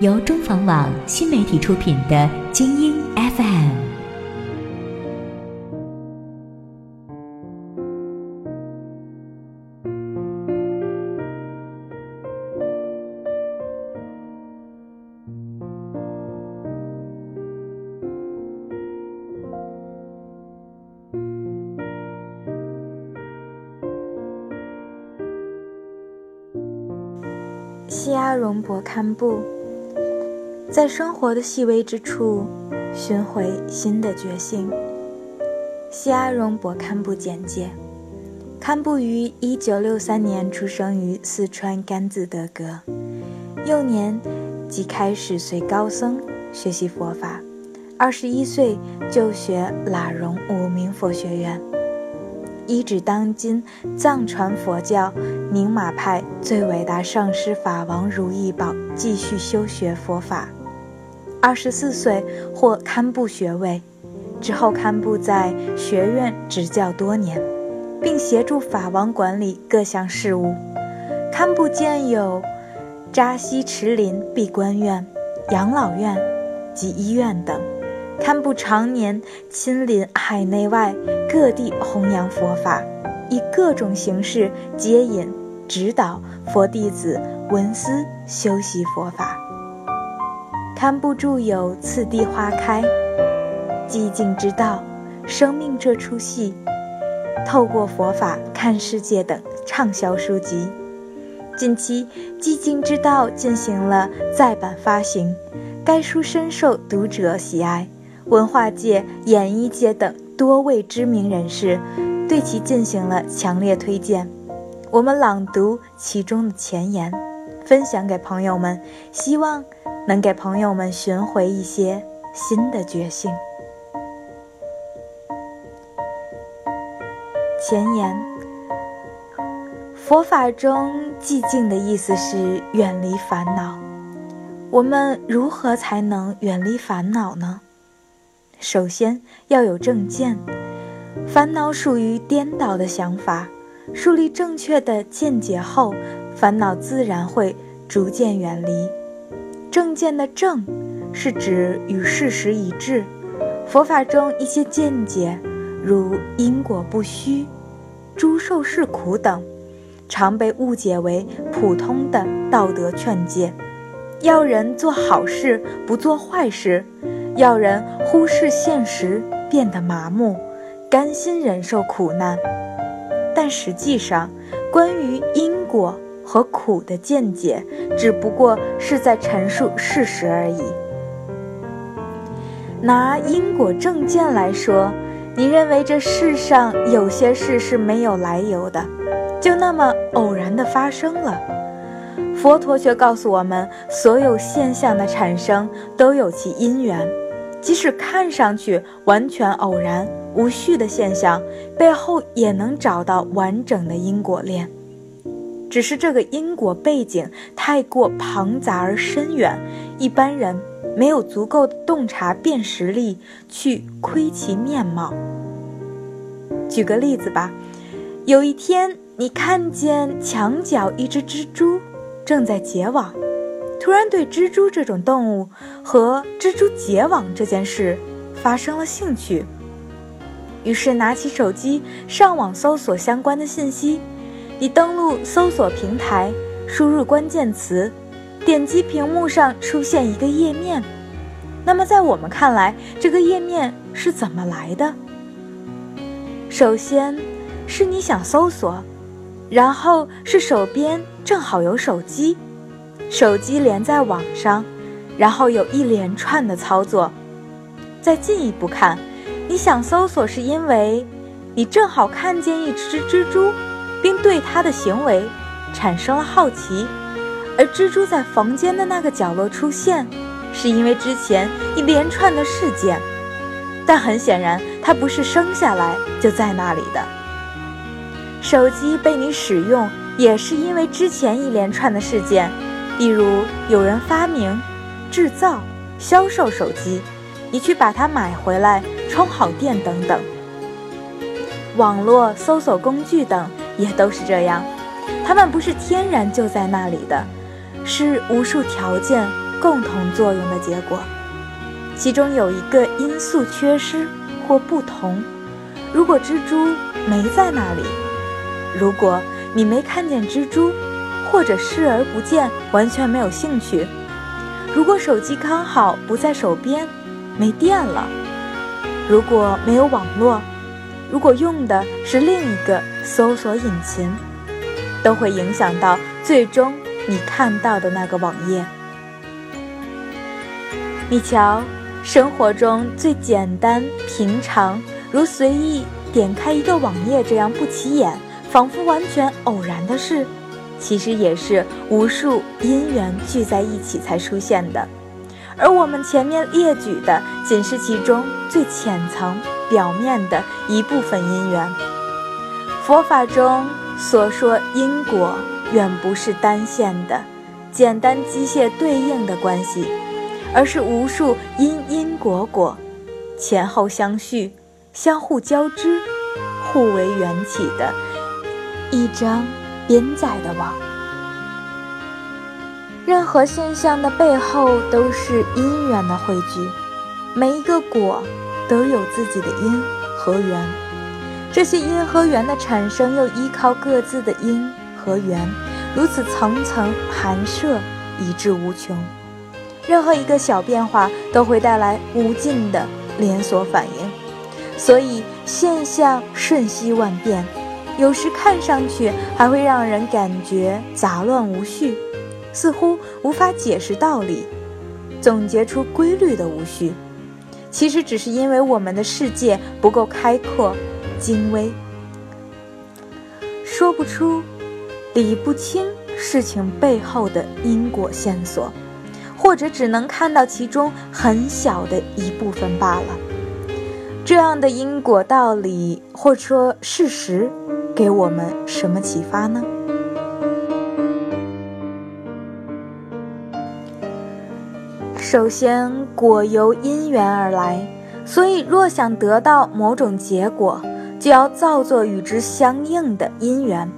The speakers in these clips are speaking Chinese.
由中房网新媒体出品的《精英 FM》。西阿荣博堪布，在生活的细微之处寻回新的觉醒。西阿荣博堪布简介：堪布于1963年出生于四川甘孜德格，幼年即开始随高僧学习佛法，二十一岁就学喇荣五明佛学院。依指当今藏传佛教宁玛派最伟大上师法王如意宝继续修学佛法。二十四岁获堪布学位，之后堪布在学院执教多年，并协助法王管理各项事务。堪布建有扎西池林闭关院、养老院及医院等。堪布常年亲临海内外各地弘扬佛法，以各种形式接引、指导佛弟子闻思修习佛法。堪布住有《次第花开》《寂静之道》《生命这出戏》《透过佛法看世界》等畅销书籍。近期，《寂静之道》进行了再版发行，该书深受读者喜爱。文化界、演艺界等多位知名人士对其进行了强烈推荐。我们朗读其中的前言，分享给朋友们，希望能给朋友们寻回一些新的觉醒。前言：佛法中寂静的意思是远离烦恼。我们如何才能远离烦恼呢？首先要有正见，烦恼属于颠倒的想法。树立正确的见解后，烦恼自然会逐渐远离。正见的正，是指与事实一致。佛法中一些见解，如因果不虚、诸受是苦等，常被误解为普通的道德劝诫，要人做好事，不做坏事。要人忽视现实，变得麻木，甘心忍受苦难。但实际上，关于因果和苦的见解，只不过是在陈述事实而已。拿因果正见来说，你认为这世上有些事是没有来由的，就那么偶然的发生了。佛陀却告诉我们，所有现象的产生都有其因缘。即使看上去完全偶然、无序的现象，背后也能找到完整的因果链。只是这个因果背景太过庞杂而深远，一般人没有足够的洞察辨识力去窥其面貌。举个例子吧，有一天你看见墙角一只蜘蛛正在结网。突然对蜘蛛这种动物和蜘蛛结网这件事发生了兴趣，于是拿起手机上网搜索相关的信息。你登录搜索平台，输入关键词，点击屏幕上出现一个页面。那么在我们看来，这个页面是怎么来的？首先是你想搜索，然后是手边正好有手机。手机连在网上，然后有一连串的操作。再进一步看，你想搜索是因为你正好看见一只蜘蛛，并对它的行为产生了好奇，而蜘蛛在房间的那个角落出现，是因为之前一连串的事件，但很显然，它不是生下来就在那里的。手机被你使用，也是因为之前一连串的事件，比如有人发明、制造、销售手机，你去把它买回来、充好电等等。网络搜索工具等也都是这样，它们不是天然就在那里的，是无数条件共同作用的结果。其中有一个因素缺失或不同。如果蜘蛛没在那里，如果你没看见蜘蛛，或者视而不见，完全没有兴趣；如果手机刚好不在手边，没电了；如果没有网络，如果用的是另一个搜索引擎，都会影响到最终你看到的那个网页。你瞧。生活中最简单平常，如随意点开一个网页这样不起眼、仿佛完全偶然的事，其实也是无数因缘聚在一起才出现的。而我们前面列举的，仅是其中最浅层、表面的一部分因缘。佛法中所说因果，远不是单线的、简单机械对应的关系。而是无数因因果果，前后相续、相互交织、互为缘起的一张边载的网。任何现象的背后都是因缘的汇聚，每一个果都有自己的因和缘，这些因和缘的产生又依靠各自的因和缘，如此层层含摄，以至无穷。任何一个小变化都会带来无尽的连锁反应，所以现象瞬息万变，有时看上去还会让人感觉杂乱无序，似乎无法解释道理，总结出规律的无序。其实只是因为我们的世界不够开阔、精微，说不出、理不清事情背后的因果线索。或者只能看到其中很小的一部分罢了。这样的因果道理，或说事实，给我们什么启发呢？首先，果由因缘而来，所以若想得到某种结果，就要造作与之相应的因缘；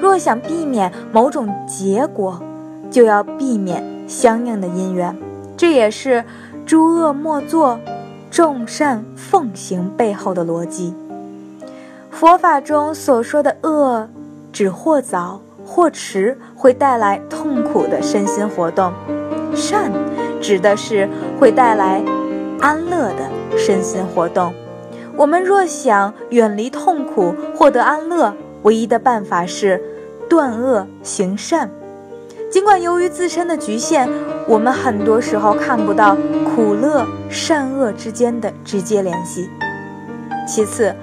若想避免某种结果，就要避免。相应的因缘，这也是诸恶莫作，众善奉行背后的逻辑。佛法中所说的恶，指或早或迟会带来痛苦的身心活动；善，指的是会带来安乐的身心活动。我们若想远离痛苦，获得安乐，唯一的办法是断恶行善。尽管由于自身的局限，我们很多时候看不到苦乐善恶之间的直接联系。其次，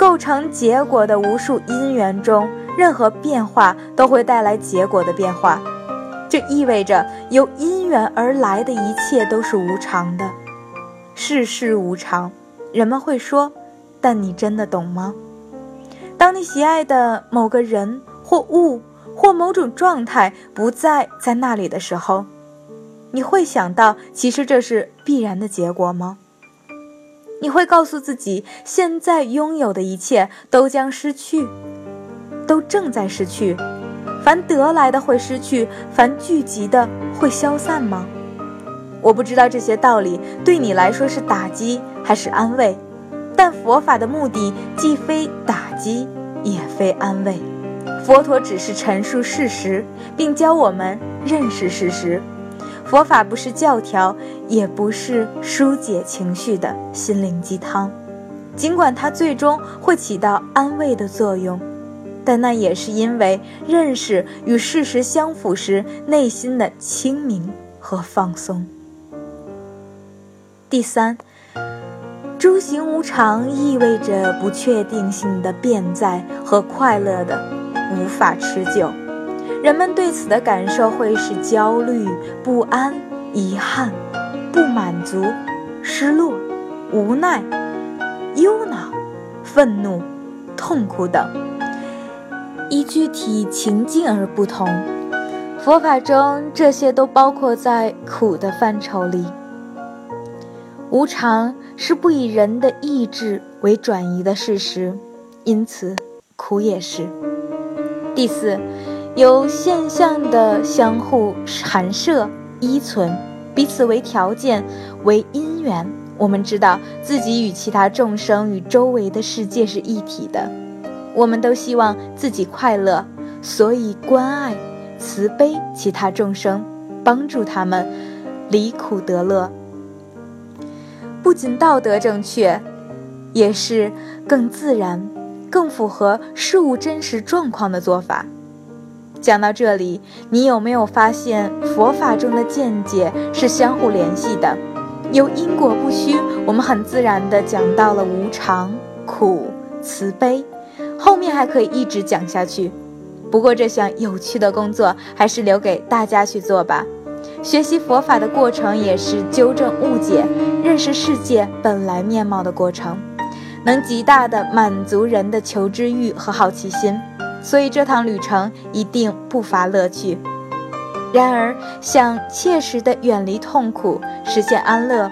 构成结果的无数因缘中，任何变化都会带来结果的变化，这意味着由因缘而来的一切都是无常的。世事无常，人们会说，但你真的懂吗？当你喜爱的某个人或物。或某种状态不再在那里的时候，你会想到，其实这是必然的结果吗？你会告诉自己，现在拥有的一切都将失去，都正在失去，凡得来的会失去，凡聚集的会消散吗？我不知道这些道理对你来说是打击还是安慰，但佛法的目的既非打击，也非安慰。佛陀只是陈述事实，并教我们认识事实。佛法不是教条，也不是疏解情绪的心灵鸡汤。尽管它最终会起到安慰的作用，但那也是因为认识与事实相符时内心的清明和放松。第三，诸行无常意味着不确定性的变在和快乐的。无法持久，人们对此的感受会是焦虑、不安、遗憾、不满足、失落、无奈、忧恼、愤怒、痛苦等，依具体情境而不同。佛法中这些都包括在苦的范畴里。无常是不以人的意志为转移的事实，因此苦也是。第四，由现象的相互含摄、依存，彼此为条件、为因缘。我们知道自己与其他众生与周围的世界是一体的，我们都希望自己快乐，所以关爱。慈悲其他众生，帮助他们离苦得乐，不仅道德正确，也是更自然、更符合事物真实状况的做法。讲到这里，你有没有发现佛法中的见解是相互联系的？有因果不虚，我们很自然地讲到了无常、苦、慈悲，后面还可以一直讲下去。不过这项有趣的工作还是留给大家去做吧。学习佛法的过程也是纠正误解、认识世界本来面貌的过程，能极大的满足人的求知欲和好奇心。所以这趟旅程一定不乏乐趣。然而，想切实的远离痛苦、实现安乐，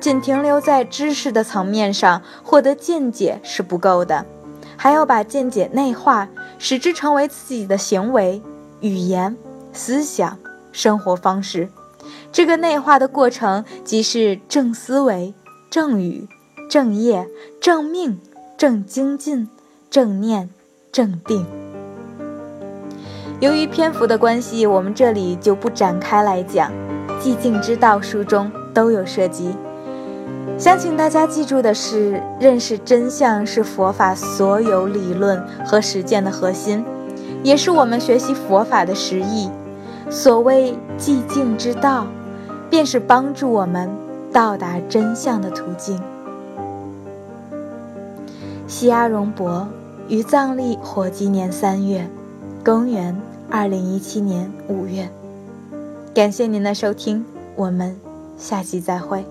仅停留在知识的层面上获得见解是不够的，还要把见解内化。使之成为自己的行为、语言、思想、生活方式。这个内化的过程，即是正思维、正语、正业、正命、正精进、正念、正定。由于篇幅的关系，我们这里就不展开来讲，《寂静之道》书中都有涉及。想请大家记住的是，认识真相是佛法所有理论和实践的核心，也是我们学习佛法的实意。所谓寂静之道，便是帮助我们到达真相的途径。西阿荣博于藏历火鸡年三月，公元二零一七年五月。感谢您的收听，我们下期再会。